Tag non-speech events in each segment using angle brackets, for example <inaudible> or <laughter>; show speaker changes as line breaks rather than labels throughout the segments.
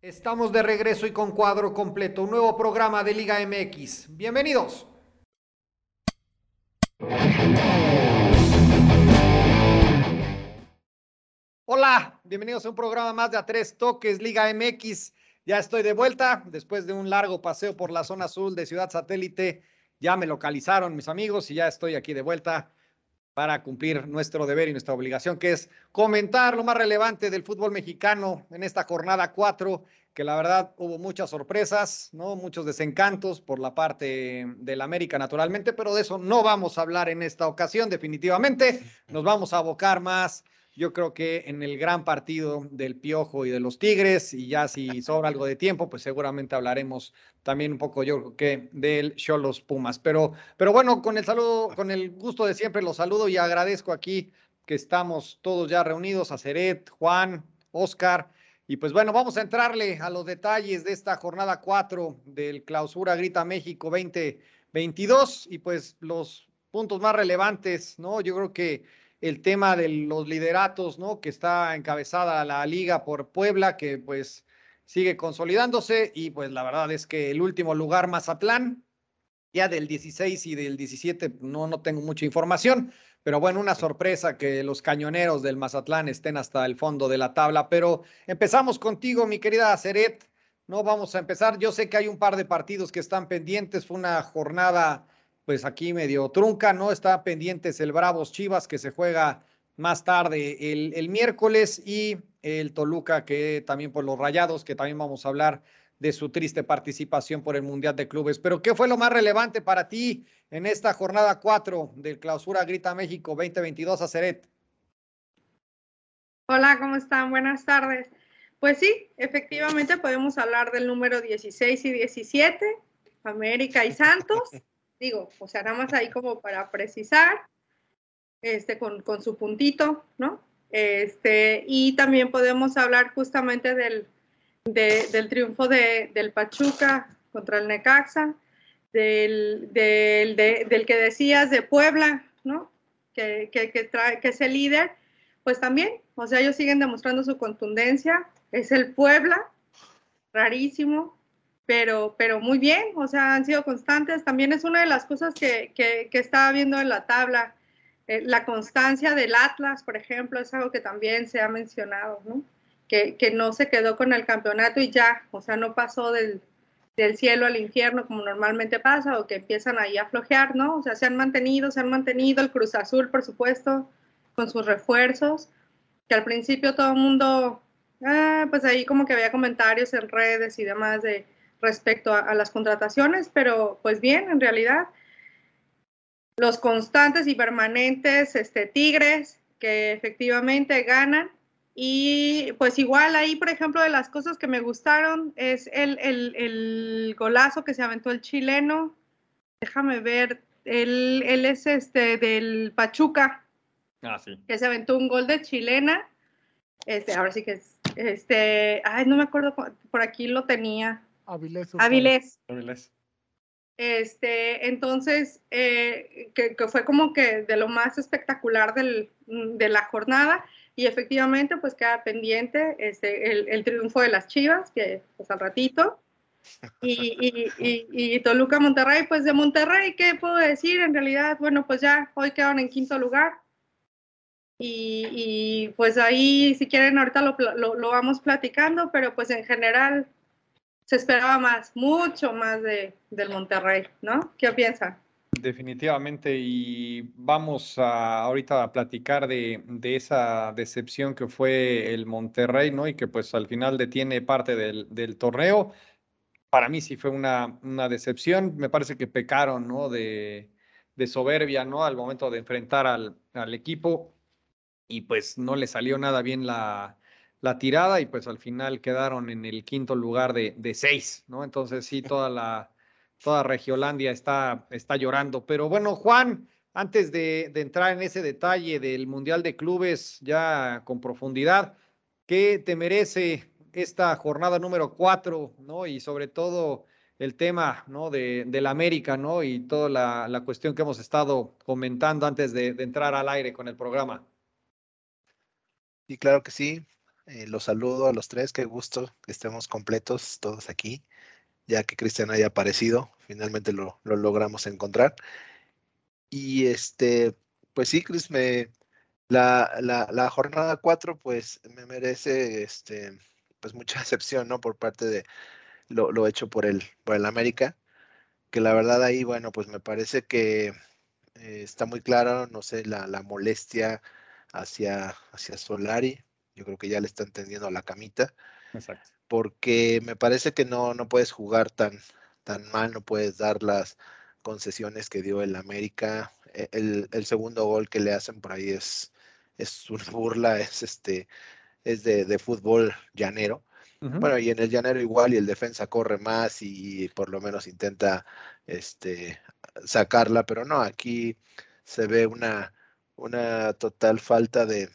Estamos de regreso y con cuadro completo, un nuevo programa de Liga MX. Bienvenidos. Hola, bienvenidos a un programa más de A Tres Toques Liga MX. Ya estoy de vuelta después de un largo paseo por la zona azul de Ciudad Satélite. Ya me localizaron mis amigos y ya estoy aquí de vuelta para cumplir nuestro deber y nuestra obligación, que es comentar lo más relevante del fútbol mexicano en esta jornada 4, que la verdad hubo muchas sorpresas, ¿no? Muchos desencantos por la parte del América, naturalmente, pero de eso no vamos a hablar en esta ocasión, definitivamente. Nos vamos a abocar más yo creo que en el gran partido del Piojo y de los Tigres, y ya si sobra algo de tiempo, pues seguramente hablaremos también un poco, yo creo que del Cholos Pumas. Pero, pero bueno, con el saludo, con el gusto de siempre los saludo y agradezco aquí que estamos todos ya reunidos, a Ceret, Juan, Oscar. Y pues bueno, vamos a entrarle a los detalles de esta jornada 4 del Clausura Grita México 2022 y pues los puntos más relevantes, ¿no? Yo creo que el tema de los lideratos, ¿no? Que está encabezada la liga por Puebla, que pues sigue consolidándose y pues la verdad es que el último lugar Mazatlán, ya del 16 y del 17 no, no tengo mucha información, pero bueno, una sorpresa que los cañoneros del Mazatlán estén hasta el fondo de la tabla, pero empezamos contigo, mi querida Ceret, no vamos a empezar, yo sé que hay un par de partidos que están pendientes, fue una jornada pues aquí medio trunca, ¿no? Está pendientes el Bravos Chivas que se juega más tarde el, el, miércoles y el Toluca que también por los Rayados, que también vamos a hablar de su triste participación por el Mundial de Clubes. Pero ¿qué fue lo más relevante para ti en esta jornada 4 del Clausura Grita México 2022 a Ceret?
Hola, ¿cómo están? Buenas tardes. Pues sí, efectivamente podemos hablar del número 16 y 17, América y Santos. Digo, o sea, nada más ahí como para precisar, este, con, con su puntito, ¿no? Este, y también podemos hablar justamente del, del triunfo de, del Pachuca contra el Necaxa, del, del, del, que decías de Puebla, ¿no? Que, que, que, es el líder, pues también, o sea, ellos siguen demostrando su contundencia, es el Puebla, rarísimo, pero, pero muy bien, o sea, han sido constantes. También es una de las cosas que, que, estaba viendo en la tabla. Eh, la constancia del Atlas, por ejemplo, es algo que también se ha mencionado, ¿no? Que, que, no se quedó con el campeonato y ya, o sea, no pasó del, del, cielo al infierno como normalmente pasa, o que empiezan ahí a flojear, ¿no? O sea, se han mantenido, se han mantenido el Cruz Azul, por supuesto, con sus refuerzos, que al principio todo el mundo, ah, pues ahí como que había comentarios en redes y demás de respecto a, las contrataciones, pero pues bien, en realidad, los constantes y permanentes este, Tigres que efectivamente ganan. Y pues igual ahí, por ejemplo, de las cosas que me gustaron es el, el, el golazo que se aventó el chileno. Déjame ver, él, él es este del Pachuca.
Ah, sí.
Que se aventó un gol de chilena. Este, ahora sí que es, este, ay, no me acuerdo, por aquí lo tenía.
Avilés.
Avilés. Este, entonces, eh, que, fue como que de lo más espectacular del, de la jornada y efectivamente pues queda pendiente este, el, el triunfo de las Chivas, que pues al ratito, y, y, y, Toluca Monterrey, pues de Monterrey, ¿qué puedo decir? En realidad, bueno, pues ya hoy quedaron en quinto lugar. Y, pues ahí, si quieren, ahorita lo, lo, lo, vamos platicando, pero pues en general, se esperaba más, mucho más de, del Monterrey, ¿no? ¿Qué piensa?
Definitivamente, y vamos a, ahorita a platicar de, de, esa decepción que fue el Monterrey, ¿no? Y que pues al final detiene parte del, del torneo. Para mí sí fue una, una, decepción, me parece que pecaron, ¿no? De, de soberbia, ¿no? Al momento de enfrentar al, al equipo y pues no le salió nada bien la, la tirada y pues al final quedaron en el quinto lugar de, de seis, ¿no? Entonces sí, <laughs> toda la, toda Regiolandia está, está llorando. Pero bueno, Juan, antes de, de, entrar en ese detalle del Mundial de Clubes ya con profundidad, ¿qué te merece esta jornada número cuatro, ¿no? Y sobre todo el tema, ¿no? De, del América, ¿no? Y toda la, la, cuestión que hemos estado comentando antes de, de entrar al aire con el programa.
Y claro que sí, Eh, los saludo a los tres, qué gusto que estemos completos todos aquí, ya que Cristian haya aparecido, finalmente lo, logramos encontrar. Y este, pues sí, Cris, me, la, la, jornada 4 pues me merece este, pues mucha <laughs> excepción, ¿no? Por parte de lo, lo hecho por el, por el América, que la verdad ahí, bueno, pues me parece que eh, está muy claro, no sé, la, la molestia hacia, hacia Solari. Yo creo que ya le están tendiendo la camita. Exacto. Porque me parece que no, no puedes jugar tan, tan mal, no puedes dar las concesiones que dio el América. E, el, segundo gol que le hacen por ahí es, es una <laughs> burla, es este, es de, de fútbol llanero. Bueno, y en el llanero igual, y el defensa corre más y por lo menos intenta este, sacarla, pero no, aquí se ve una, una total falta de,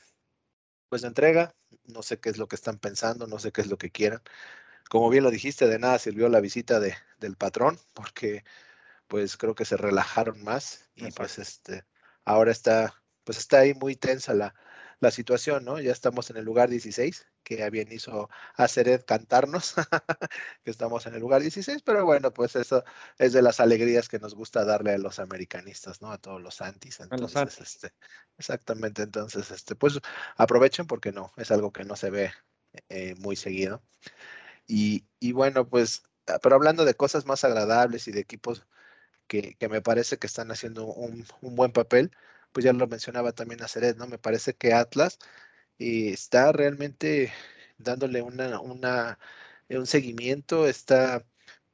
pues, de entrega. No sé qué es lo que están pensando, no sé qué es lo que quieran. Como bien lo dijiste, de nada sirvió la visita de, del patrón, porque pues creo que se relajaron más y pues este, ahora está, pues está ahí muy tensa la, la situación, ¿no? Ya estamos en el lugar 16, que bien hizo hacer cantarnos, <laughs> que estamos en el lugar 16, pero bueno, pues eso es de las alegrías que nos gusta darle a los americanistas, ¿no? A todos los antis. Entonces, este, exactamente, entonces, este, pues aprovechen porque no, es algo que no se ve eh, muy seguido. Y, y, bueno, pues, ah, pero hablando de cosas más agradables y de equipos que, que me parece que están haciendo un, un buen papel, pues ya lo mencionaba también a Ceret, ¿no? Me parece que Atlas eh, está realmente dándole una, una, eh, un seguimiento, está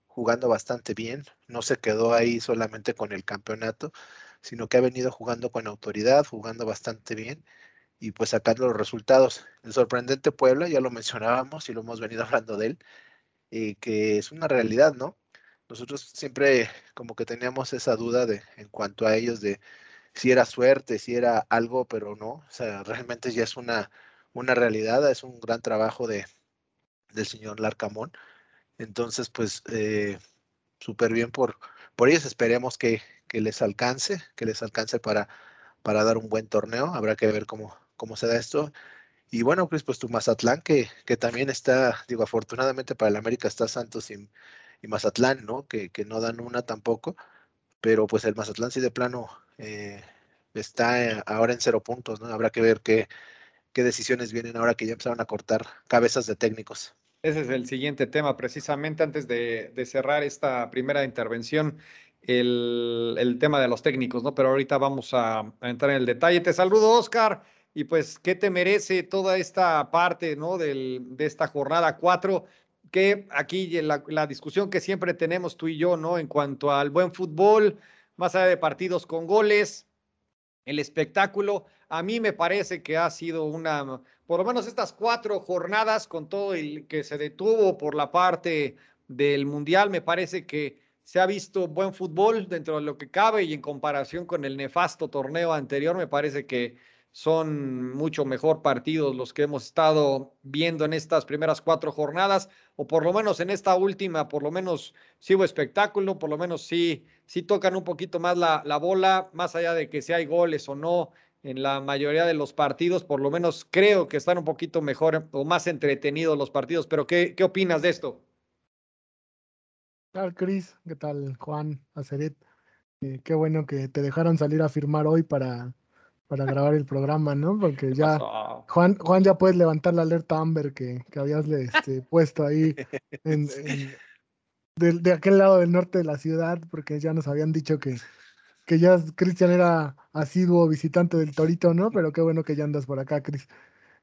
jugando bastante bien, no se quedó ahí solamente con el campeonato, sino que ha venido jugando con autoridad, jugando bastante bien y pues sacando los resultados. El sorprendente Puebla, ya lo mencionábamos y lo hemos venido <laughs> hablando de él, eh, que es una realidad, ¿no? Nosotros siempre como que teníamos esa duda de en cuanto a ellos de si era suerte, si era algo, pero no, o sea, realmente ya es una, una realidad, es un gran trabajo de, del señor Larcamón. Entonces, pues, eh, súper bien por, por ellos, esperemos que, que, les alcance, que les alcance para, para dar un buen torneo, habrá que ver cómo, cómo se da esto. Y bueno, pues, pues tu Mazatlán, que, que también está, digo, afortunadamente para el América está Santos y, y Mazatlán, ¿no? Que, que no dan una tampoco, pero pues el Mazatlán sí de plano eh, está ahora en cero puntos, ¿no? Habrá que ver qué, qué decisiones vienen ahora que ya empezaron a cortar cabezas de técnicos.
Ese es el siguiente tema, precisamente antes de, cerrar esta primera intervención, el, tema de los técnicos, ¿no? Pero ahorita vamos a, a, entrar en el detalle. Te saludo, Oscar, y pues, ¿qué te merece toda esta parte, ¿no? Del, de esta jornada 4? Que aquí la, la discusión que siempre tenemos tú y yo, ¿no? En cuanto al buen fútbol, más allá de partidos con goles, el espectáculo. A mí me parece que ha sido una, por lo menos estas cuatro jornadas con todo el que se detuvo por la parte del Mundial, me parece que se ha visto buen fútbol dentro de lo que cabe y en comparación con el nefasto torneo anterior, me parece que son mucho mejor partidos los que hemos estado viendo en estas primeras cuatro jornadas, o por lo menos en esta última, por lo menos sí hubo espectáculo, por lo menos sí, sí tocan un poquito más la, la bola, más allá de que si hay goles o no en la mayoría de los partidos, por lo menos creo que están un poquito mejor o más entretenidos los partidos, pero ¿qué, qué opinas de esto?
¿Qué tal, Cris? ¿Qué tal, Juan Aceret? Eh, qué bueno que te dejaron salir a firmar hoy para para grabar el programa, ¿no? Porque ya Juan, Juan ya puedes levantar la alerta Amber que, que habías este, puesto ahí en, <laughs> de, aquel lado del norte de la ciudad, porque ya nos habían dicho que, que ya Cristian era asiduo visitante del Torito, ¿no? Pero qué bueno que ya andas por acá, Cris.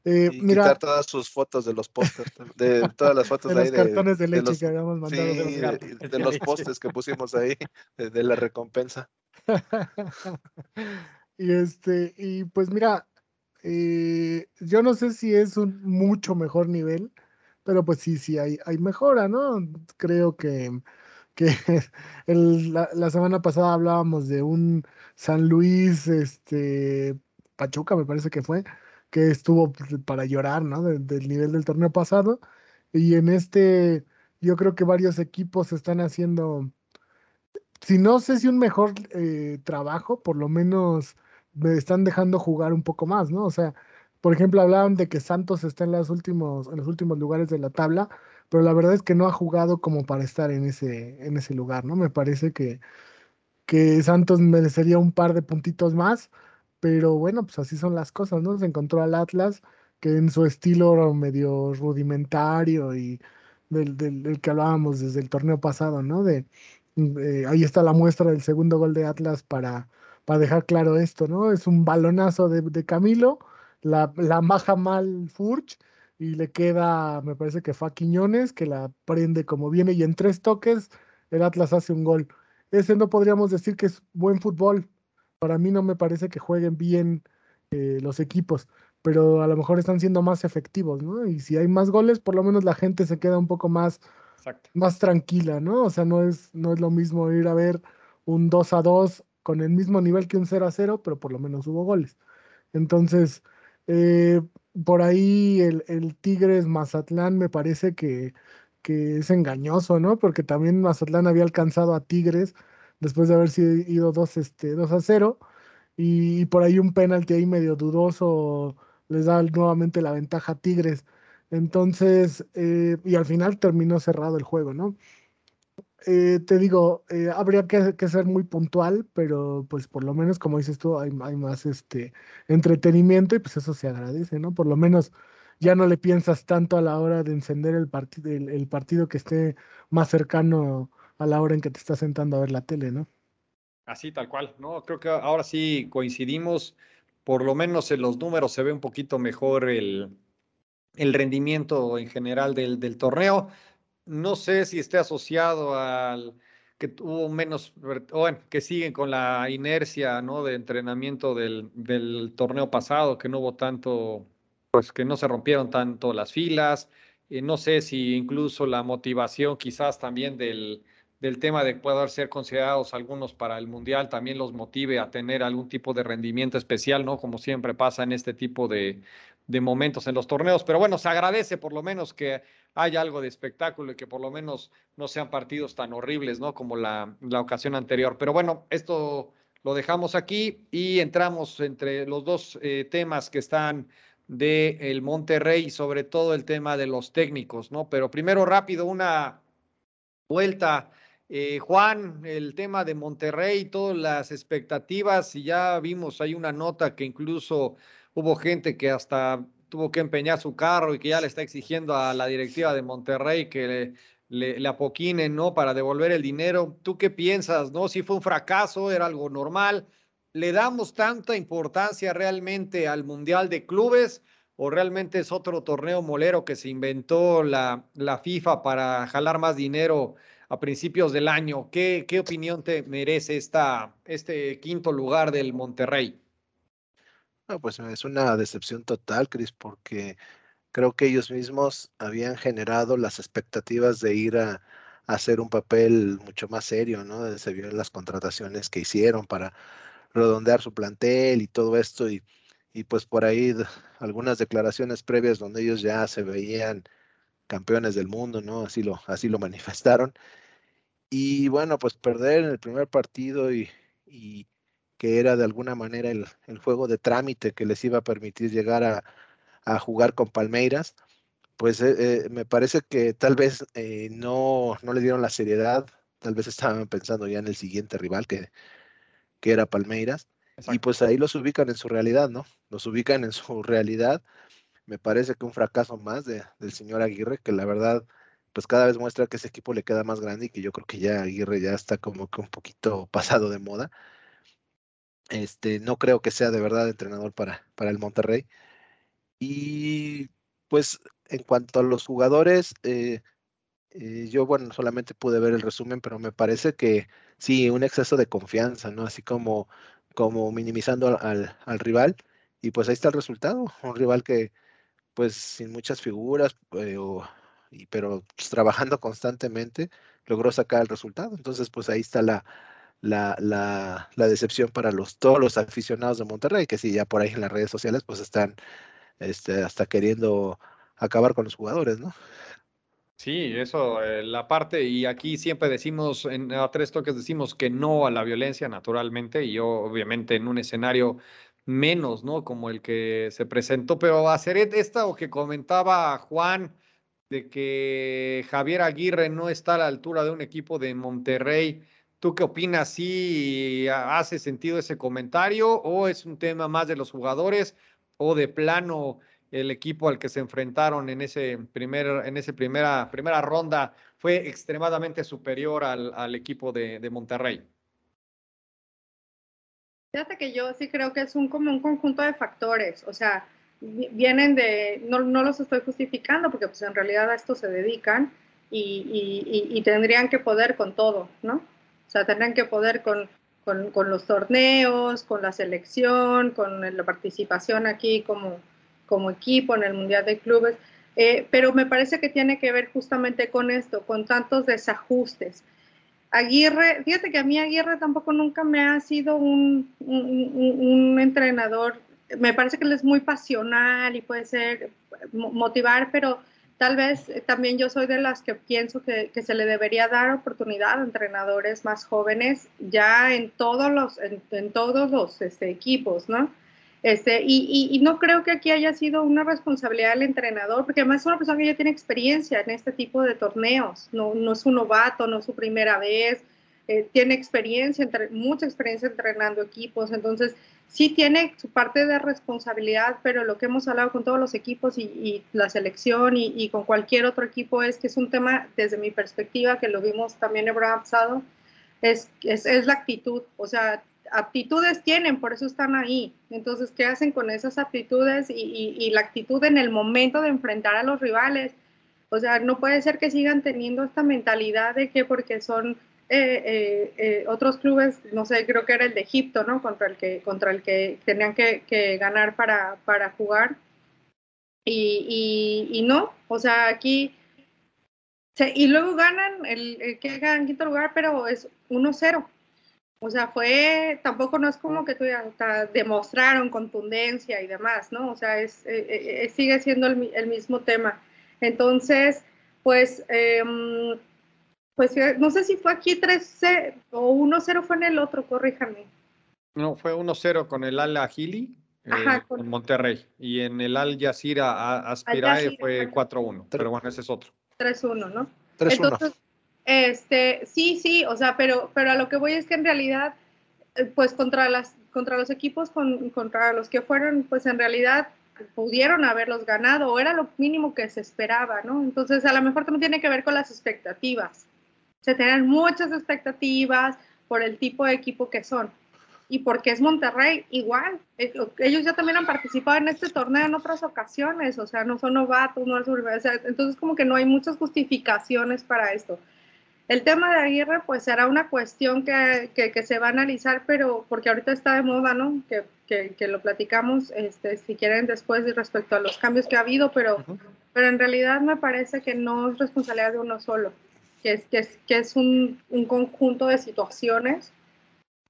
Eh, mira, quitar todas sus fotos de los pósters, de todas las fotos <laughs>
de
ahí
los cartones de, leche que habíamos mandado.
de, los, postes que pusimos ahí, de la recompensa. <laughs>
Y este, y pues mira, eh, yo no sé si es un mucho mejor nivel, pero pues sí, sí hay, hay mejora, ¿no? Creo que, que <laughs> la, semana pasada hablábamos de un San Luis, este, Pachuca me parece que fue, que estuvo para llorar, ¿no? del nivel del torneo pasado. Y en este, yo creo que varios equipos están haciendo, si no sé si un mejor eh, trabajo, por lo menos me están dejando jugar un poco más, ¿no? O sea, por ejemplo, hablaban de que Santos está en, los últimos, en los últimos lugares de la tabla, pero la verdad es que no ha jugado como para estar en ese, en ese lugar, ¿no? Me parece que, que Santos merecería un par de puntitos más, pero bueno, pues así son las cosas, ¿no? Se encontró al Atlas, que en su estilo medio rudimentario y del, del, que hablábamos desde el torneo pasado, ¿no? De, eh, ahí está la muestra del segundo gol de Atlas para, para dejar claro esto, ¿no? Es un balonazo de, de Camilo, la, la maja mal Furch y le queda, me parece que fue a Quiñones, que la prende como viene y en tres toques el Atlas hace un gol. Ese no podríamos decir que es buen fútbol. Para mí no me parece que jueguen bien eh, los equipos, pero a lo mejor están siendo más efectivos, ¿no? Y si hay más goles, por lo menos la gente se queda un poco más, más tranquila, ¿no? O sea, no es, no es lo mismo ir a ver un 2 a 2 con el mismo nivel que un 0 a 0, pero por lo menos hubo goles. Entonces, eh, por ahí el, el, Tigres Mazatlán me parece que, que, es engañoso, ¿no? Porque también Mazatlán había alcanzado a Tigres después de haber sido ido 2, este, 2 a 0 y, por ahí un penalti ahí medio dudoso les da nuevamente la ventaja a Tigres. Entonces, eh, y al final terminó cerrado el juego, ¿no? Eh, te digo, eh, habría que, ser muy puntual, pero pues por lo menos, como dices tú, hay, más este entretenimiento y pues eso se agradece, ¿no? Por lo menos ya no le piensas tanto a la hora de encender el, partido el, partido que esté más cercano a la hora en que te estás sentando a ver la tele, ¿no?
Así, tal cual, ¿no? Creo que ahora sí coincidimos, por lo menos en los números se ve un poquito mejor el, el rendimiento en general del, del torneo no sé si esté asociado al que tuvo menos, bueno, que siguen con la inercia, ¿no? De entrenamiento del, del, torneo pasado, que no hubo tanto, pues que no se rompieron tanto las filas. y no sé si incluso la motivación quizás también del, del tema de poder ser considerados algunos para el Mundial también los motive a tener algún tipo de rendimiento especial, ¿no? Como siempre pasa en este tipo de, de momentos en los torneos. Pero bueno, se agradece por lo menos que haya algo de espectáculo y que por lo menos no sean partidos tan horribles, ¿no? Como la, la ocasión anterior. Pero bueno, esto lo dejamos aquí y entramos entre los dos eh, temas que están de el Monterrey y sobre todo el tema de los técnicos, ¿no? Pero primero rápido una vuelta. Eh, Juan, el tema de Monterrey, todas las expectativas, y ya vimos, hay una nota que incluso hubo gente que hasta tuvo que empeñar su carro y que ya le está exigiendo a la directiva de Monterrey que le, le, apoquinen, ¿no? Para devolver el dinero. ¿Tú qué piensas, no? Si fue un fracaso, era algo normal. ¿Le damos tanta importancia realmente al Mundial de Clubes o realmente es otro torneo molero que se inventó la, la FIFA para jalar más dinero a principios del año? ¿Qué, qué opinión te merece esta, este quinto lugar del Monterrey?
No, pues es una decepción total, Cris, porque creo que ellos mismos habían generado las expectativas de ir a, hacer un papel mucho más serio, ¿no? Se vio en las contrataciones que hicieron para redondear su plantel y todo esto, y, y pues por ahí algunas declaraciones previas donde ellos ya se veían campeones del mundo, ¿no? Así lo, así lo <laughs> manifestaron. Y bueno, pues perder en el primer partido y que era de alguna manera el, el, juego de trámite que les iba a permitir llegar a, a jugar con Palmeiras, pues eh, eh, me parece que tal vez eh, no, no le dieron la seriedad, tal vez estaban pensando ya en el siguiente rival que, que era Palmeiras, Exacto. y pues ahí los ubican en su realidad, ¿no? Los ubican en su realidad. Me parece que un fracaso más de, del señor Aguirre, que la verdad, pues cada vez muestra que ese equipo le queda más grande y que yo creo que ya Aguirre ya está como que un poquito <laughs> pasado de moda. Este, no creo que sea de verdad entrenador para, para el Monterrey. Y pues en cuanto a los jugadores, eh, eh, yo, bueno, solamente pude ver el resumen, pero me parece que sí, un exceso de confianza, ¿no? Así como, como minimizando al, al rival. Y pues ahí está el resultado, un rival que, pues sin muchas figuras, eh, pero pues, trabajando constantemente, logró sacar el resultado. Entonces, pues ahí está la, la, la, la, decepción para los, todos los aficionados de Monterrey, que sí, ya por ahí en las redes sociales, pues están este, hasta queriendo acabar con los jugadores, ¿no?
Sí, eso, eh, la parte, y aquí siempre decimos, en a tres toques decimos que no a la violencia, naturalmente, y yo obviamente en un escenario menos, ¿no? Como el que se presentó, pero hacer esta o que comentaba Juan de que Javier Aguirre no está a la altura de un equipo de Monterrey. ¿Tú qué opinas? ¿Sí hace sentido ese comentario o es un tema más de los jugadores o de plano el equipo al que se enfrentaron en ese primer, en esa primera, primera ronda fue extremadamente superior al, equipo de, Monterrey.
Fíjate que yo sí creo que es un, como un conjunto de factores, o sea, vienen de, no, no los estoy justificando porque pues en realidad a esto se dedican y, y, tendrían que poder con todo, ¿no? O sea, tendrían que poder con, con, con los torneos, con la selección, con la participación aquí como, como equipo en el Mundial de Clubes, eh, pero me parece que tiene que ver justamente con esto, con tantos desajustes. Aguirre, fíjate que a mí Aguirre tampoco nunca me ha sido un, un, entrenador, me parece que él es muy pasional y puede ser motivar, pero tal vez también yo soy de las que pienso que, que se le debería dar oportunidad a entrenadores más jóvenes ya en todos los, en todos los este, equipos, ¿no? Este, y, y, no creo que aquí haya sido una responsabilidad del entrenador, porque además es una persona que ya tiene experiencia en este tipo de torneos, no, no es un novato, no es su primera vez, eh, tiene experiencia, entre, mucha experiencia entrenando equipos, entonces sí tiene su parte de responsabilidad, pero lo que hemos hablado con todos los equipos y, y la selección y, y, con cualquier otro equipo es que es un tema, desde mi perspectiva, que lo vimos también programa pasado, es, es, es la actitud, o sea, aptitudes tienen, por eso están ahí. Entonces, ¿qué hacen con esas aptitudes y, la actitud en el momento de enfrentar a los rivales? O sea, no puede ser que sigan teniendo esta mentalidad de que porque son eh, eh, otros clubes, no sé, creo que era el de Egipto, ¿no? Contra el que, contra el que tenían que, ganar para, para jugar. Y, y, no, o sea, aquí... y luego ganan, el, el que ganan quinto lugar, pero es 1-0 o sea, fue, tampoco no es como que tú demostraron contundencia y demás, ¿no? O sea, es, eh, eh, eh, sigue siendo el, el, mismo tema. Entonces, pues, em, pues no sé si fue aquí 3 o 1-0 fue en el otro, corríjame.
No, fue 1-0 con el Al Agili eh, con... Monterrey. Y en el Al Jazeera Aspirae fue 4-1. Pero bueno, ese es otro.
3-1, ¿no? 3-1. Este, sí, sí, o sea, pero, pero a lo que voy es que en realidad, eh, pues contra las, contra los equipos, con, contra los que fueron, pues en realidad pudieron haberlos ganado, o era lo mínimo que se esperaba, ¿no? Entonces, a lo mejor también tiene que ver con las expectativas. Se tienen muchas expectativas por el tipo de equipo que son. Y porque es Monterrey, igual. Eh, ellos ya también han participado en este torneo en otras ocasiones, o sea, no son novatos, no es entonces como que no hay muchas justificaciones para esto. El tema de Aguirre, pues será una cuestión que, que, se va a analizar, pero porque ahorita está de moda, ¿no? Que, que, lo platicamos, este, si quieren después respecto a los cambios que ha habido, pero, pero en realidad me parece que no es responsabilidad de uno solo, que es, que es, que es un, un conjunto de situaciones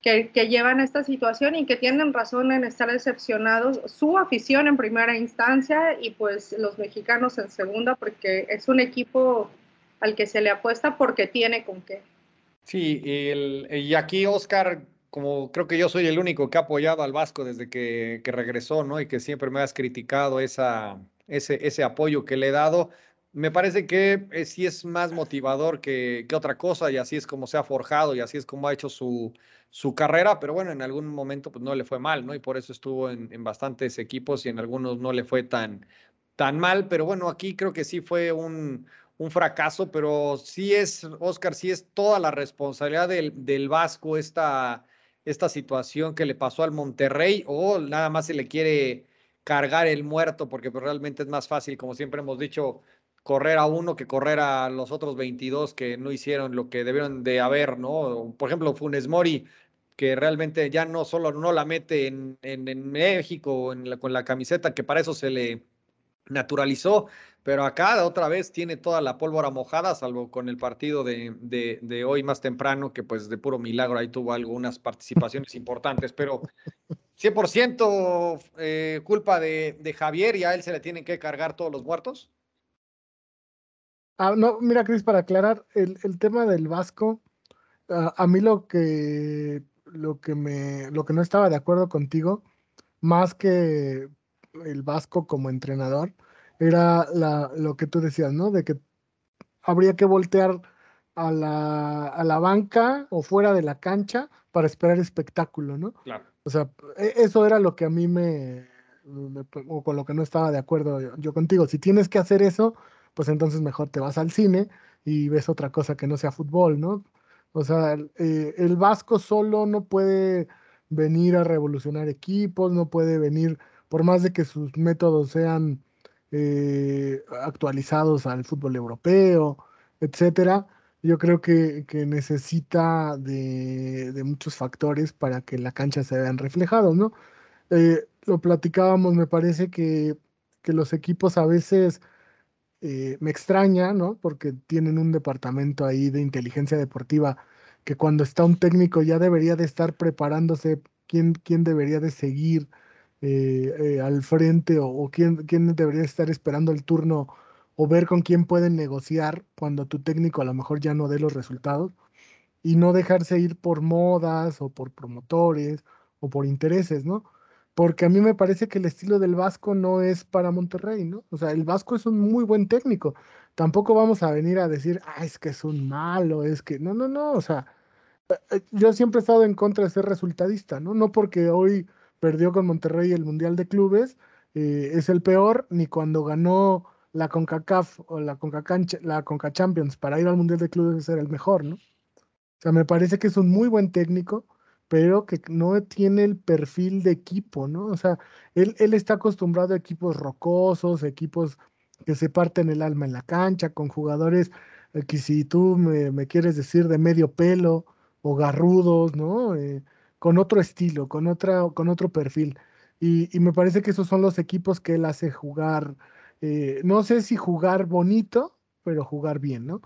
que, que, llevan a esta situación y que tienen razón en estar decepcionados, su afición en primera instancia y pues los mexicanos en segunda, porque es un equipo al que se le apuesta porque tiene con qué.
Sí, y aquí Oscar, como creo que yo soy el único que ha apoyado al Vasco desde que, regresó, ¿no? Y que siempre me has criticado esa, ese, ese apoyo que le he dado. Me parece que eh, sí es más motivador que, otra cosa y así es como se ha forjado y así es como ha hecho su, su carrera, pero bueno, en algún momento pues no le fue mal, ¿no? Y por eso estuvo en, en bastantes equipos y en algunos no le fue tan, tan mal, pero bueno, aquí creo que sí fue un, un fracaso, pero sí es, Oscar, sí es toda la responsabilidad del, del Vasco esta, esta situación que le pasó al Monterrey o nada más se le quiere cargar el muerto porque pues, realmente es más fácil, como siempre hemos dicho, correr a uno que correr a los otros 22 que no hicieron lo que debieron de haber, ¿no? Por ejemplo, Funes Mori, que realmente ya no solo no la mete en, México en con la camiseta, que para eso se le naturalizó, pero acá otra vez tiene toda la pólvora mojada, salvo con el partido de, de, hoy más temprano, que pues de puro milagro ahí tuvo algunas participaciones importantes, pero 100% eh, culpa de, de, Javier y a él se le tienen que cargar todos los muertos.
Ah, no, mira, Cris, para aclarar, el, el tema del Vasco, a mí lo que, lo que me, lo que no estaba de acuerdo contigo más que el Vasco como entrenador, era la, lo que tú decías, ¿no? De que habría que voltear a la, a la banca o fuera de la cancha para esperar espectáculo, ¿no?
Claro.
O sea, e- eso era lo que a mí me, me- o con lo que no estaba de acuerdo yo, yo contigo. Si tienes que hacer eso, pues entonces mejor te vas al cine y ves otra cosa que no sea fútbol, ¿no? O sea, el, eh, Vasco solo no puede venir a revolucionar equipos, no puede venir, por más de que sus métodos sean eh, actualizados al fútbol europeo, etcétera. Yo creo que, que necesita de, muchos factores para que la cancha se vean reflejados, ¿no? Eh, lo platicábamos, me parece que, que los equipos a veces eh, me extraña, ¿no? Porque tienen un departamento ahí de inteligencia deportiva que cuando está un técnico ya debería de estar preparándose quién, quién debería de seguir eh, eh, al frente o, o quién, quién debería estar esperando el turno o ver con quién pueden negociar cuando tu técnico a lo mejor ya no dé los resultados y no dejarse ir por modas o por promotores o por intereses, ¿no? Porque a mí me parece que el estilo del Vasco no es para Monterrey, ¿no? O sea, el Vasco es un muy buen técnico. Tampoco vamos a venir a decir, ah, es que es un malo, es que... No, no, no, o sea, eh, yo siempre he estado en contra de ser resultadista, ¿no? No porque hoy perdió con Monterrey el Mundial de Clubes, eh, es el peor, ni cuando ganó la CONCACAF o la CONCACAF, la CONCA Champions para ir al Mundial de Clubes era el mejor, ¿no? O sea, me parece que es un muy buen técnico, pero que no tiene el perfil de equipo, ¿no? O sea, él, él está acostumbrado a equipos rocosos, equipos que se parten el alma en la cancha, con jugadores eh, que si tú me, me quieres decir de medio pelo o garrudos, ¿no? Eh, con otro estilo, con, otra, con otro perfil. Y, y me parece que esos son los equipos que él hace jugar, eh, no sé si jugar bonito, pero jugar bien, ¿no?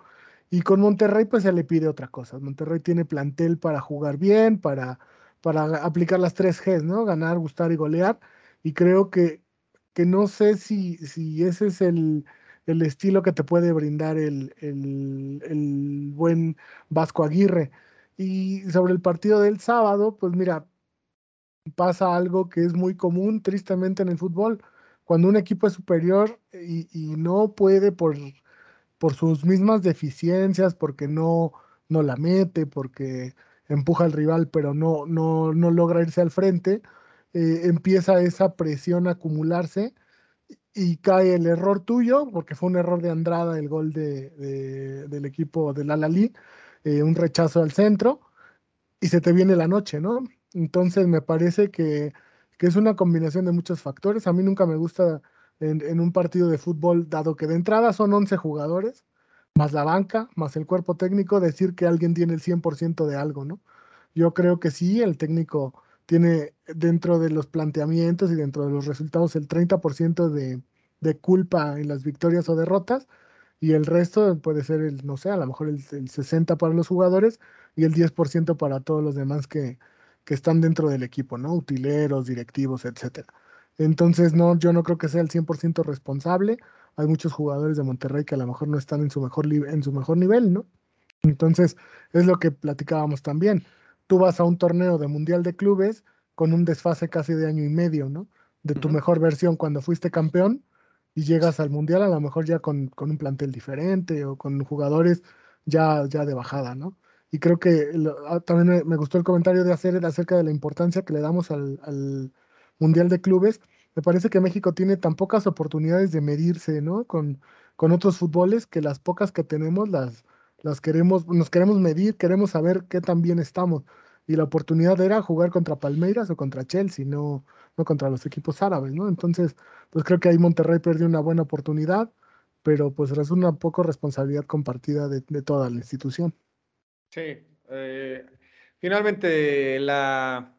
Y con Monterrey, pues se le pide otra cosa. Monterrey tiene plantel para jugar bien, para, para aplicar las tres Gs, ¿no? Ganar, gustar y golear. Y creo que, que no sé si, si ese es el, el estilo que te puede brindar el, el, el buen Vasco Aguirre. Y sobre el partido del sábado, pues mira, pasa algo que es muy común, tristemente, en el fútbol. Cuando un equipo es superior y, y no puede por por sus mismas deficiencias, porque no, no la mete, porque empuja al rival, pero no, no, no logra irse al frente, eh, empieza esa presión a acumularse y cae el error tuyo, porque fue un error de Andrada el gol de, de- del equipo del Alalí, eh, un rechazo al centro, y se te viene la noche, ¿no? Entonces me parece que, que es una combinación de muchos factores. A mí nunca me gusta en, un partido de fútbol, dado que de entrada son 11 jugadores, más la banca, más el cuerpo técnico, decir que alguien tiene el 100% de algo, ¿no? Yo creo que sí, el técnico tiene dentro de los planteamientos y dentro de los resultados el 30% de, de culpa en las victorias o derrotas y el resto puede ser el, no sé, a lo mejor el, el 60 para los jugadores y el 10% para todos los demás que, que están dentro del equipo, ¿no? Utileros, directivos, etcétera. Entonces, no, yo no creo que sea el 100% responsable. Hay muchos jugadores de Monterrey que a lo mejor no están en su mejor, en su mejor nivel, ¿no? Entonces, es lo que platicábamos también. Tú vas a un torneo de Mundial de Clubes con un desfase casi de año y medio, ¿no? De tu mejor versión cuando fuiste campeón y llegas al Mundial a lo mejor ya con, con un plantel diferente o con jugadores ya, ya de bajada, ¿no? Y creo que lo- ah, también me, me gustó el comentario de hacer acerca de la importancia que le damos al, al Mundial de Clubes. Me parece que México tiene tan pocas oportunidades de medirse, ¿no? Con, con otros fútboles que las pocas que tenemos las, las queremos, nos queremos medir, queremos saber qué tan bien estamos. Y la oportunidad era jugar contra Palmeiras o contra Chelsea, no, no contra los equipos árabes, ¿no? Entonces, pues creo que ahí Monterrey perdió una buena oportunidad, pero pues es una poco responsabilidad compartida de, de toda la institución.
Sí, eh, finalmente la,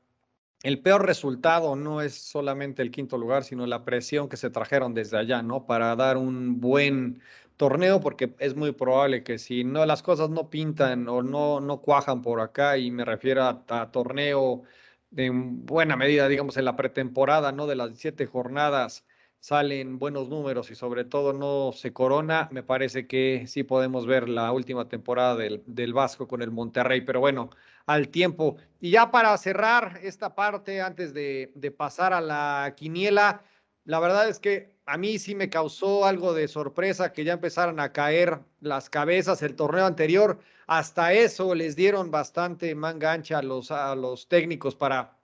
el peor resultado no es solamente el quinto lugar, sino la presión que se trajeron desde allá, ¿no? Para dar un buen torneo, porque es muy probable que si no las cosas no pintan o no, no cuajan por acá, y me refiero a, a torneo de buena medida, digamos, en la pretemporada, ¿no? De las siete jornadas, salen buenos números y sobre todo no se corona, me parece que sí podemos ver la última temporada del, del Vasco con el Monterrey, pero bueno, al tiempo. Y ya para cerrar esta parte, antes de, de pasar a la quiniela, la verdad es que a mí sí me causó algo de sorpresa que ya empezaran a caer las cabezas el torneo anterior. Hasta eso les dieron bastante manga ancha a los, a los técnicos para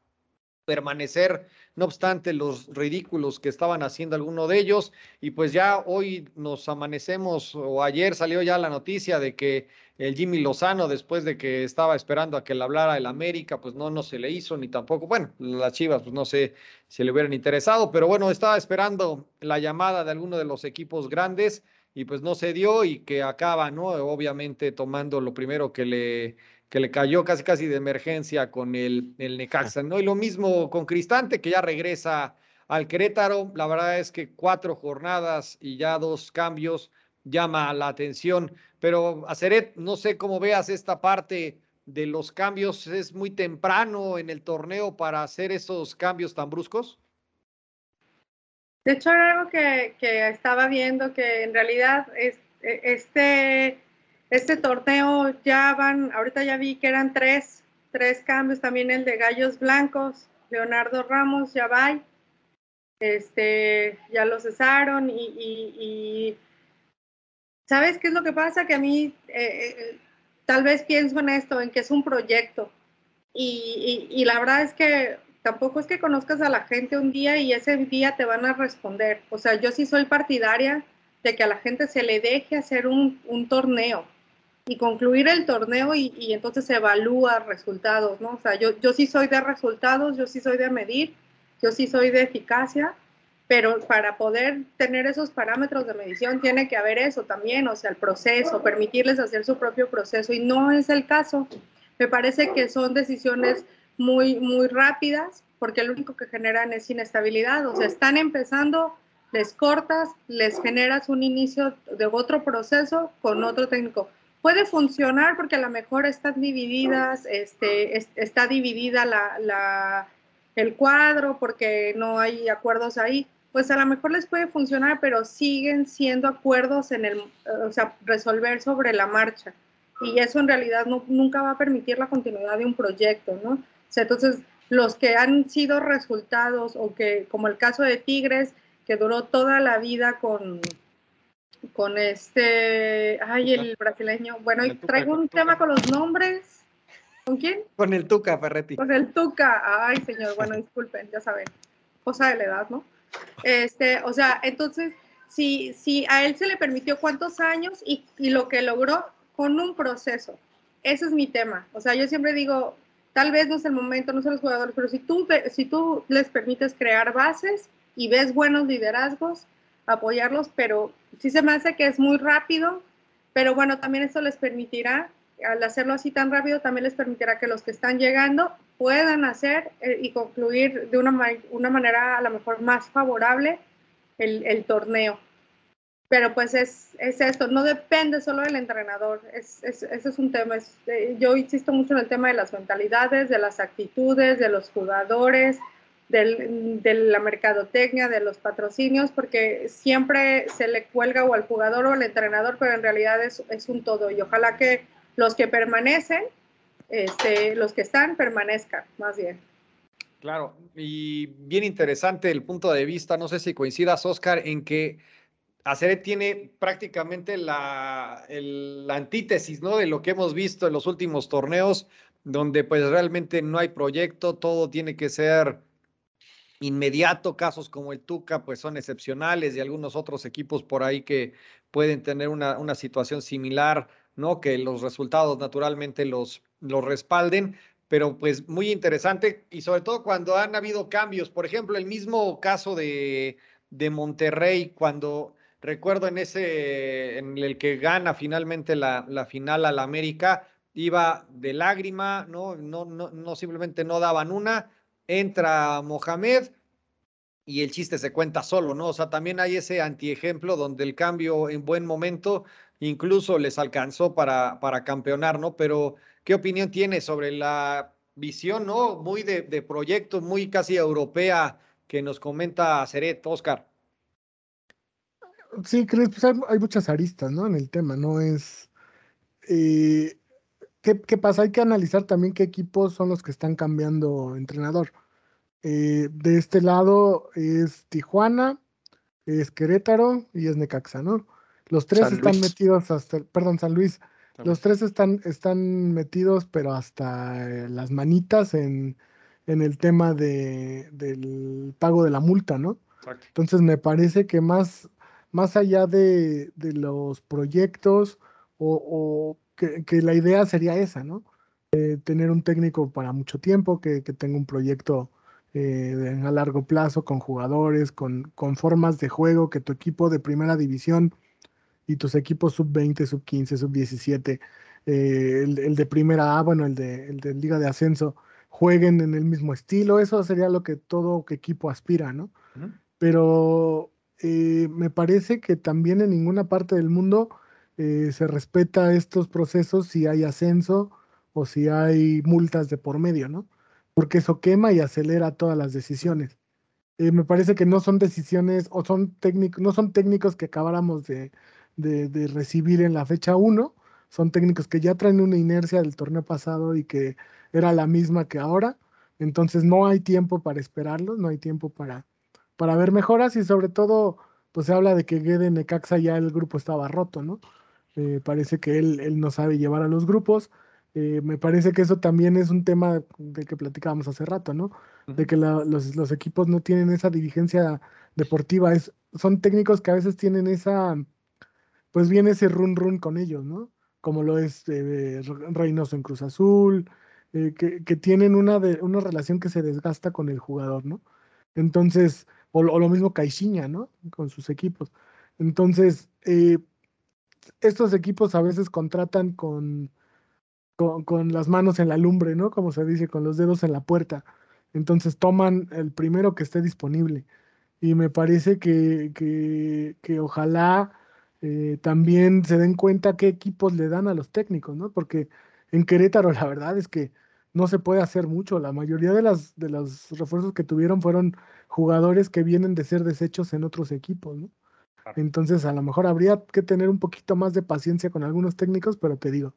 permanecer, no obstante los ridículos que estaban haciendo algunos de ellos. Y pues ya hoy nos amanecemos, o ayer salió ya la noticia de que el Jimmy Lozano, después de que estaba esperando a que le hablara el América, pues no, no se le hizo, ni tampoco, bueno, las Chivas, pues no sé si le hubieran interesado, pero bueno, estaba esperando la llamada de alguno de los equipos grandes y pues no se dio y que acaba, ¿no? Obviamente tomando lo primero que le, que le cayó casi casi de emergencia con el, el Necaxa, ¿no? Y lo mismo con Cristante, que ya regresa al Querétaro, la verdad es que cuatro jornadas y ya dos cambios llama la atención. Pero, Aceret, no sé cómo veas esta parte de los cambios. ¿Es muy temprano en el torneo para hacer esos cambios tan bruscos?
De hecho, era algo que, que estaba viendo que en realidad es, e, este, este torneo ya van, ahorita ya vi que eran tres, tres cambios, también el de Gallos Blancos, Leonardo Ramos ya va, este, ya lo cesaron y, ¿Sabes qué es lo que pasa? Que a mí eh, eh, tal vez pienso en esto, en que es un proyecto. Y, la verdad es que tampoco es que conozcas a la gente un día y ese día te van a responder. O sea, yo sí soy partidaria de que a la gente se le deje hacer un, torneo y concluir el torneo y, entonces se evalúa resultados, ¿no? O sea, yo, yo sí soy de resultados, yo sí soy de medir, yo sí soy de eficacia pero para poder tener esos parámetros de medición tiene que haber eso también, o sea, el proceso, permitirles hacer su propio proceso y no es el caso. Me parece que son decisiones muy, muy rápidas porque lo único que generan es inestabilidad, o sea, están empezando, les cortas, les generas un inicio de otro proceso con otro técnico. Puede funcionar porque a lo mejor están divididas, este, está dividida la, la, el cuadro porque no hay acuerdos ahí, pues a lo mejor les puede funcionar, pero siguen siendo acuerdos en el, o sea, resolver sobre la marcha. Y eso en realidad no, nunca va a permitir la continuidad de un proyecto, ¿no? O sea, entonces, los que han sido resultados, o que, como el caso de Tigres, que duró toda la vida con, con este, ay, el brasileño. Bueno, y traigo un tema con los nombres. ¿Con quién?
Con el Tuca, Ferretti.
Con el Tuca. Ay, señor, bueno, disculpen, ya saben. Cosa de la edad, ¿no? Este, o sea, entonces, si, si a él se le permitió cuántos años y, y lo que logró con un proceso. Ese es mi tema. O sea, yo siempre digo, tal vez no es el momento, no son los jugadores, pero si tú, si tú les permites crear bases y ves buenos liderazgos, apoyarlos, pero sí se me hace que es muy rápido, pero bueno, también eso les permitirá, al hacerlo así tan rápido, también les permitirá que los que están llegando puedan hacer eh, y concluir de una, una, manera a lo mejor más favorable el, el torneo. Pero pues es, es, esto, no depende solo del entrenador, es, es, ese es un tema. Eh, yo insisto mucho en el tema de las mentalidades, de las actitudes, de los jugadores, del, de la mercadotecnia, de los patrocinios, porque siempre se le cuelga o al jugador o al entrenador, pero en realidad es, es un todo. Y ojalá que los que permanecen este, los que están permanezcan, más bien.
Claro, y bien interesante el punto de vista, no sé si coincidas, Oscar, en que Aceret tiene prácticamente la, la antítesis ¿no? de lo que hemos visto en los últimos torneos, donde pues realmente no hay proyecto, todo tiene que ser inmediato, casos como el Tuca pues son excepcionales y algunos otros equipos por ahí que pueden tener una, una situación similar, ¿no? Que los resultados naturalmente los, lo respalden, pero pues muy interesante y sobre todo cuando han habido cambios, por ejemplo, el mismo caso de, de Monterrey, cuando recuerdo en ese, en el que gana finalmente la, la final al América, iba de lágrima, ¿no? No, no, no simplemente no daban una, entra Mohamed y el chiste se cuenta solo, ¿no? O sea, también hay ese antiejemplo donde el cambio en buen momento incluso les alcanzó para, para campeonar, ¿no? Pero ¿Qué opinión tiene sobre la visión, ¿no? Muy de, proyecto, muy casi europea que nos comenta Seret, Oscar.
Sí, Chris, pues hay, muchas aristas, ¿no? En el tema, no es... Eh, ¿qué, ¿qué, pasa? Hay que analizar también qué equipos son los que están cambiando entrenador. Eh, de este lado es Tijuana, es Querétaro y es Necaxa, ¿no? Los tres están metidos hasta, perdón, San Luis, los tres están, están metidos, pero hasta eh, las manitas en, en el tema de, del pago de la multa, ¿no? Entonces me parece que más, más allá de, de los proyectos o, que, que, la idea sería esa, ¿no? Eh, tener un técnico para mucho tiempo, que, que tenga un proyecto eh, a largo plazo con jugadores, con, con formas de juego, que tu equipo de primera división y tus equipos sub-20, sub-15, sub-17, el, de primera A, bueno, el de, el de Liga de Ascenso, jueguen en el mismo estilo. Eso sería lo que todo equipo aspira, ¿no? Pero eh, me parece que también en ninguna parte del mundo eh, se respeta estos procesos si hay ascenso o si hay multas de por medio, ¿no? Porque eso quema y acelera todas las decisiones. Eh, me parece que no son decisiones o son técnicos, no son técnicos que acabáramos de, de, recibir en la fecha 1. Son técnicos que ya traen una inercia del torneo pasado y que era la misma que ahora. Entonces no hay tiempo para esperarlos, no hay tiempo para, para ver mejoras y sobre todo, pues se habla de que Gede Necaxa ya el grupo estaba roto, ¿no? Eh, parece que él, él no sabe llevar a los grupos. Eh, me parece que eso también es un tema del que platicábamos hace rato, ¿no? De que los, los, equipos no tienen esa dirigencia deportiva. Es, son técnicos que a veces tienen esa pues viene ese run run con ellos, ¿no? Como lo es eh, Reynoso en Cruz Azul, eh, que, tienen una, de, una relación que se desgasta con el jugador, ¿no? Entonces, o, lo mismo Caixinha, ¿no? Con sus equipos. Entonces, eh, estos equipos a veces contratan con, con, con, las manos en la lumbre, ¿no? Como se dice, con los dedos en la puerta. Entonces toman el primero que esté disponible. Y me parece que, que, que ojalá eh, también se den cuenta qué equipos le dan a los técnicos, ¿no? Porque en Querétaro la verdad es que no se puede hacer mucho. La mayoría de, las, de los refuerzos que tuvieron fueron jugadores que vienen de ser desechos en otros equipos, ¿no? Entonces a lo mejor habría que tener un poquito más de paciencia con algunos técnicos, pero te digo,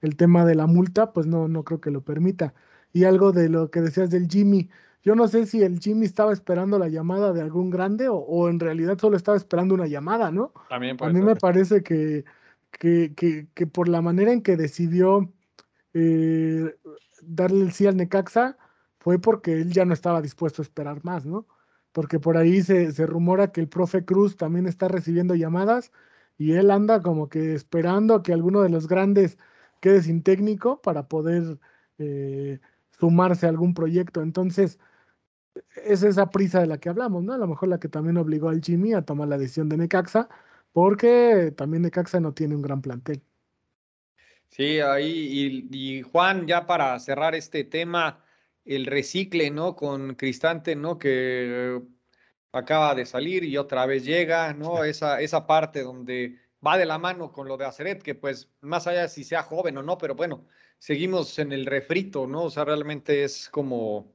el tema de la multa, pues no, no creo que lo permita. Y algo de lo que decías del Jimmy, yo no sé si el Jimmy estaba esperando la llamada de algún grande o, en realidad solo estaba esperando una llamada, ¿no? A mí me parece que, que, que, por la manera en que decidió eh, darle el sí al Necaxa fue porque él ya no estaba dispuesto a esperar más, ¿no? Porque por ahí se, se rumora que el profe Cruz también está recibiendo llamadas y él anda como que esperando que alguno de los grandes quede sin técnico para poder eh, sumarse a algún proyecto. Entonces, es esa prisa de la que hablamos, ¿no? A lo mejor la que también obligó al Jimmy a tomar la decisión de Necaxa, porque también Necaxa no tiene un gran plantel.
Sí, ahí, y, Juan, ya para cerrar este tema, el recicle, ¿no? Con Cristante, ¿no? Que acaba de salir y otra vez llega, ¿no? Esa, esa parte donde va de la mano con lo de Aceret, que pues más allá de si sea joven o no, pero bueno, seguimos en el refrito, ¿no? O sea, realmente es como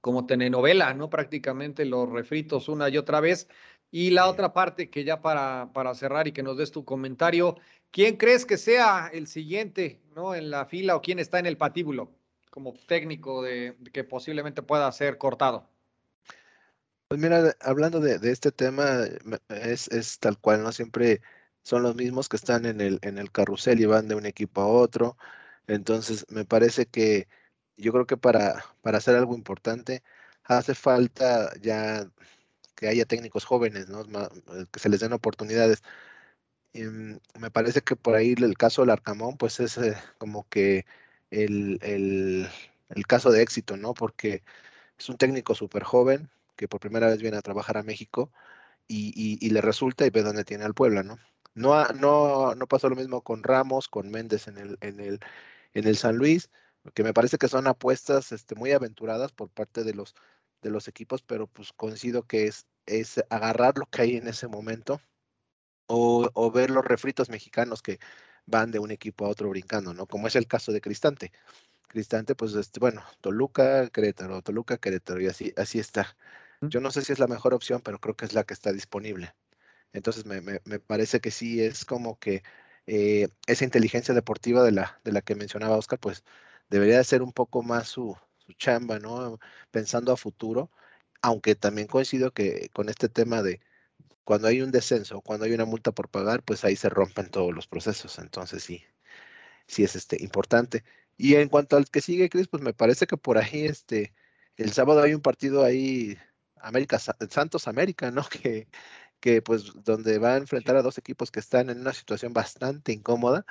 como telenovela, ¿no? Prácticamente los refritos una y otra vez. Y la otra parte que ya para, para cerrar y que nos des tu comentario, ¿quién crees que sea el siguiente, ¿no? En la fila o quién está en el patíbulo como técnico de, que posiblemente pueda ser cortado?
Pues mira, hablando de, este tema, es, es, tal cual, ¿no? Siempre son los mismos que están en el, en el carrusel y van de un equipo a otro. Entonces, me parece que yo creo que para, para hacer algo importante hace falta ya que haya técnicos jóvenes, ¿no? Eh, que se les den oportunidades. Mm, me parece que por ahí el caso del Arcamón, pues es eh, como que el, el, el, caso de éxito, ¿no? Porque es un técnico súper joven que por primera vez viene a trabajar a México y, y, le resulta y ve dónde tiene al Puebla, ¿no? No, no, no pasó lo mismo con Ramos, con Méndez en el, en el, en el San Luis que me parece que son apuestas este, muy aventuradas por parte de los, de los equipos, pero pues coincido que es, es agarrar lo que hay en ese momento o, o, ver los refritos mexicanos que van de un equipo a otro brincando, ¿no? Como es el caso de Cristante. Cristante, pues, este, bueno, Toluca, Querétaro, Toluca, Querétaro, y así, así está. Yo no sé si es la mejor opción, pero creo que es la que está disponible. Entonces me, parece que sí es como que eh, esa inteligencia deportiva de la, de la que mencionaba Oscar, pues debería de ser un poco más su, su chamba, ¿no? Pensando a futuro, aunque también coincido que con este tema de cuando hay un descenso, cuando hay una multa por pagar, pues ahí se rompen todos los procesos. Entonces sí, sí es este, importante. Y en cuanto al que sigue, Cris, pues me parece que por ahí, este, el sábado hay un partido ahí, América, Santos América, ¿no? <laughs> Que, que pues donde va a enfrentar a dos equipos que están en una situación bastante incómoda.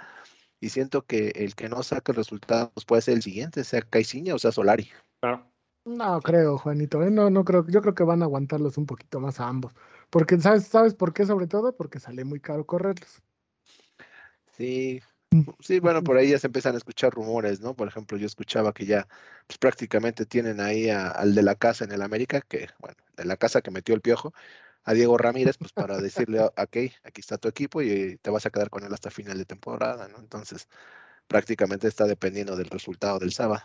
Y siento que el que no saque el resultado pues puede ser el siguiente, sea Caiciña o sea Solari.
Claro.
No creo, Juanito, ¿eh? no, no creo, yo creo que van a aguantarlos un poquito más a ambos. Porque, ¿sabes, ¿sabes por qué? Sobre todo porque sale muy caro correrlos.
Sí, Sí, bueno, por ahí ya se empiezan a escuchar rumores, ¿no? Por ejemplo, yo escuchaba que ya pues, prácticamente tienen ahí al de la casa en el América, que, bueno, de la casa que metió el piojo, a Diego Ramírez, pues para decirle, ok, aquí está tu equipo y te vas a quedar con él hasta final de temporada, ¿no? Entonces, prácticamente está dependiendo del resultado del sábado.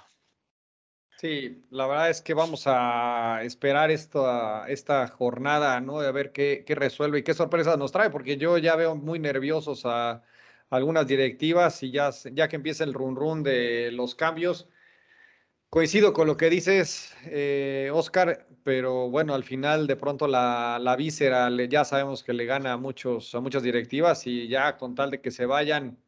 Sí, la verdad es que vamos a esperar esta, esta jornada, ¿no? A ver qué, qué resuelve y qué sorpresas nos trae, porque yo ya veo muy nerviosos a algunas directivas y ya, ya que empieza el run run de los cambios. Coincido con lo que dices, eh, Oscar, pero bueno, al final de pronto la, la víscera ya sabemos que le gana a, muchos, a muchas directivas y ya con tal de que se vayan,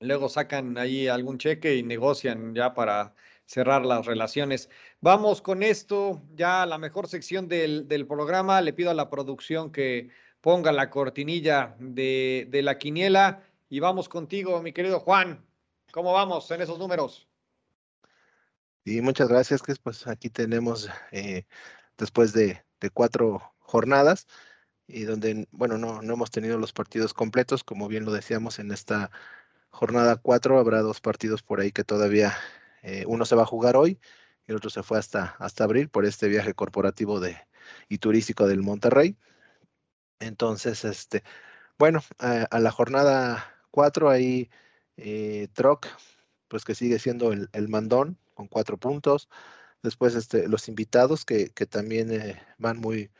luego sacan ahí algún cheque y negocian ya para cerrar las relaciones. Vamos con esto, ya la mejor sección del, del programa. Le pido a la producción que ponga la cortinilla de, de la quiniela y vamos contigo, mi querido Juan. ¿Cómo vamos en esos números?
Y muchas gracias, que pues aquí tenemos eh, después de, cuatro jornadas y donde, bueno, no, no hemos tenido los partidos completos, como bien lo decíamos en esta jornada cuatro, habrá dos partidos por ahí que todavía eh, uno se va a jugar hoy y el otro se fue hasta, hasta abril por este viaje corporativo de, y turístico del Monterrey. Entonces, este, bueno, a la jornada cuatro, ahí eh, Troc, pues que sigue siendo el, mandón con cuatro puntos. Después este, los invitados que, también eh, van muy,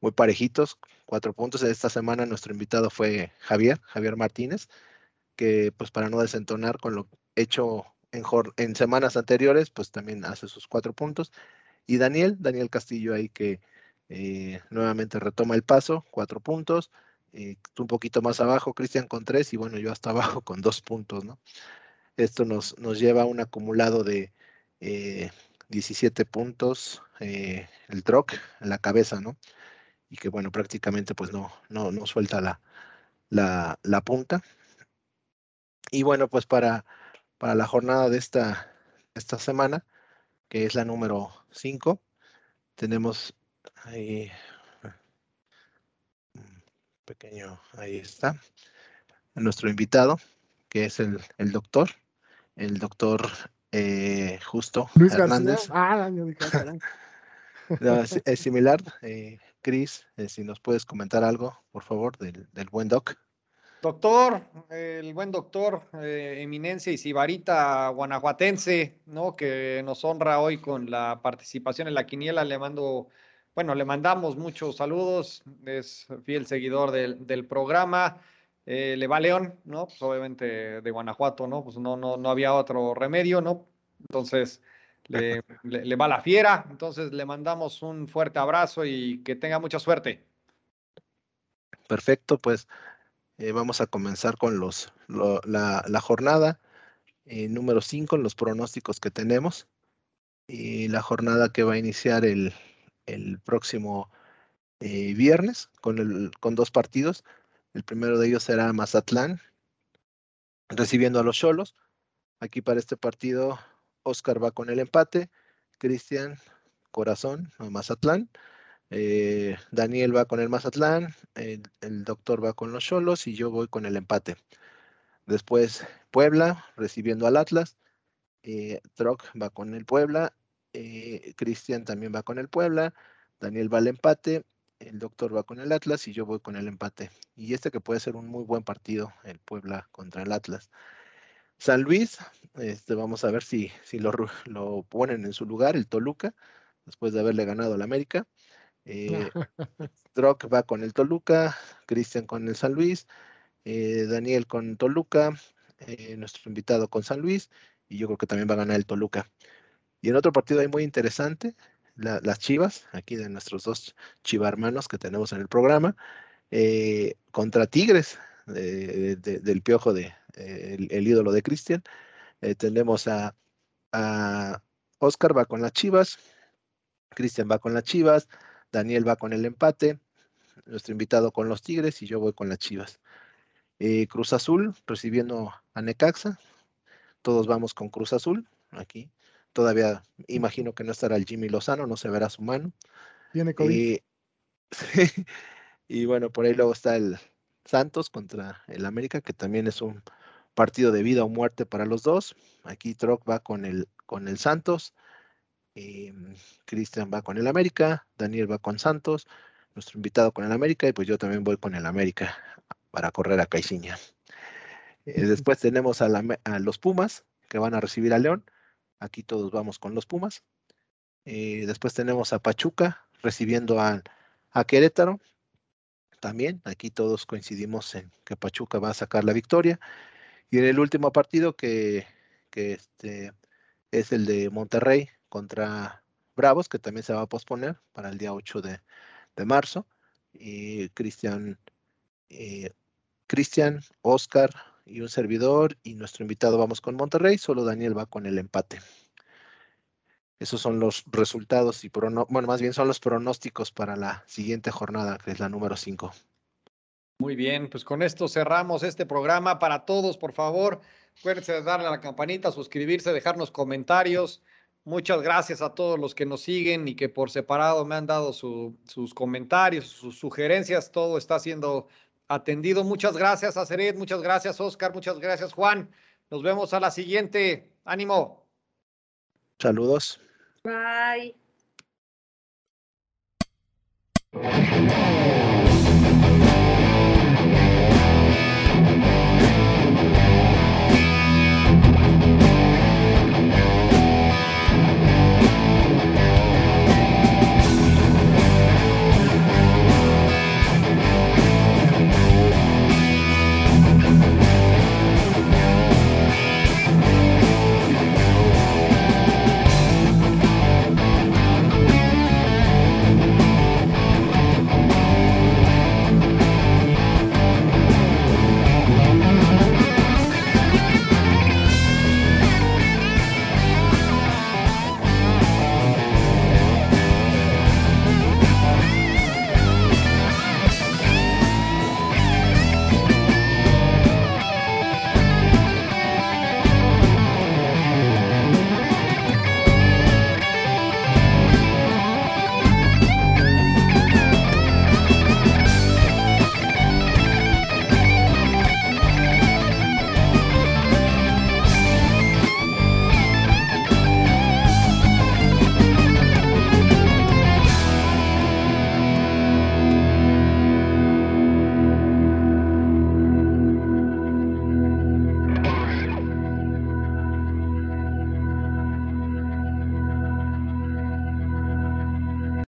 muy parejitos, cuatro puntos. Esta semana nuestro invitado fue Javier, Javier Martínez, que pues para no desentonar con lo hecho en, semanas anteriores, pues también hace sus cuatro puntos. Y Daniel, Daniel Castillo ahí que eh, nuevamente retoma el paso, cuatro puntos. Eh, un poquito más abajo, Cristian con tres y bueno, yo hasta <laughs> abajo con dos puntos, ¿no? Esto nos, nos lleva a un acumulado de 17 eh, puntos, eh, el troc en la cabeza, ¿no? Y que bueno, prácticamente pues no, no, no suelta la, la, la punta. Y bueno, pues para, para la jornada de esta, esta semana, que es la número 5, tenemos ahí pequeño, ahí está, nuestro invitado, que es el, el doctor, el doctor eh, Justo
Luis Hernández. Ah, <laughs>
es, similar. Eh, Cris, eh, si nos puedes comentar algo, por favor, del, del buen doc.
Doctor, el buen doctor, eh, eminencia y sibarita guanajuatense, ¿no? Que nos honra hoy con la participación en la quiniela. Le mando bueno, le mandamos muchos saludos, es fiel seguidor del, programa. Eh, le va León, ¿no? Pues obviamente de Guanajuato, ¿no? Pues no, no, no había otro remedio, ¿no? Entonces le, <laughs> va la fiera. Entonces le mandamos un fuerte abrazo y que tenga mucha suerte.
Perfecto, pues eh, vamos a comenzar con los, la, jornada eh, número 5, los pronósticos que tenemos. Y la jornada que va a iniciar el, próximo eh, viernes con, dos partidos. El primero de ellos será Mazatlán, recibiendo a los Cholos. Aquí para este partido, Oscar va con el empate, Cristian, Corazón, Mazatlán. Eh, Daniel va con el Mazatlán, el, doctor va con los Cholos y yo voy con el empate. Después Puebla recibiendo al Atlas, eh, Troc va con el Puebla eh, Cristian también va con el Puebla, Daniel va al empate, el doctor va con el Atlas y yo voy con el empate. Y este que puede ser un muy buen partido, el Puebla contra el Atlas. San Luis, este, vamos a ver si, si lo, lo ponen en su lugar, el Toluca, después de haberle ganado al América. Eh, <laughs> Drock va con el Toluca, Cristian con el San Luis, eh, Daniel con Toluca, eh, nuestro invitado con San Luis, y yo creo que también va a ganar el Toluca. Y en otro partido ahí muy interesante, las Chivas, aquí de nuestros dos chivarmanos que tenemos en el programa, contra Tigres, del piojo de el, ídolo de Cristian. tenemos a, a Oscar va con las Chivas, Cristian va con las Chivas, Daniel va con el empate, nuestro invitado con los Tigres y yo voy con las Chivas. Eh, Cruz Azul recibiendo a Necaxa, todos vamos con Cruz Azul aquí. Todavía imagino que no estará el Jimmy Lozano, no se verá su mano.
Tiene COVID.
Eh, <laughs> y bueno, por ahí luego está el Santos contra el América, que también es un partido de vida o muerte para los dos. Aquí Troc va con el, con el Santos. Em, Cristian va con el América, Daniel va con Santos, nuestro invitado con el América y pues yo también voy con el América para correr a Caiciña. Eh, después tenemos a, los Pumas que van a recibir a León. Aquí todos vamos con los Pumas. Eh, después tenemos a Pachuca recibiendo a, a Querétaro. También aquí todos coincidimos en que Pachuca va a sacar la victoria. Y en el último partido que, que este, es el de Monterrey contra Bravos, que también se va a posponer para el día 8 de, marzo. Y Cristian, eh, Cristian, Oscar y un servidor y nuestro invitado vamos con Monterrey, solo Daniel va con el empate. Esos son los resultados y bueno, más bien son los pronósticos para la siguiente jornada, que es la número 5.
Muy bien, pues con esto cerramos este programa. Para todos, por favor, acuérdense de darle a la campanita, suscribirse, dejarnos comentarios. Muchas gracias a todos los que nos siguen y que por separado me han dado sus comentarios, sus sugerencias. Todo está siendo atendido. Muchas gracias, Aceret. Muchas gracias, Oscar. Muchas gracias, Juan. Nos vemos a la siguiente. Ánimo.
Saludos.
Bye.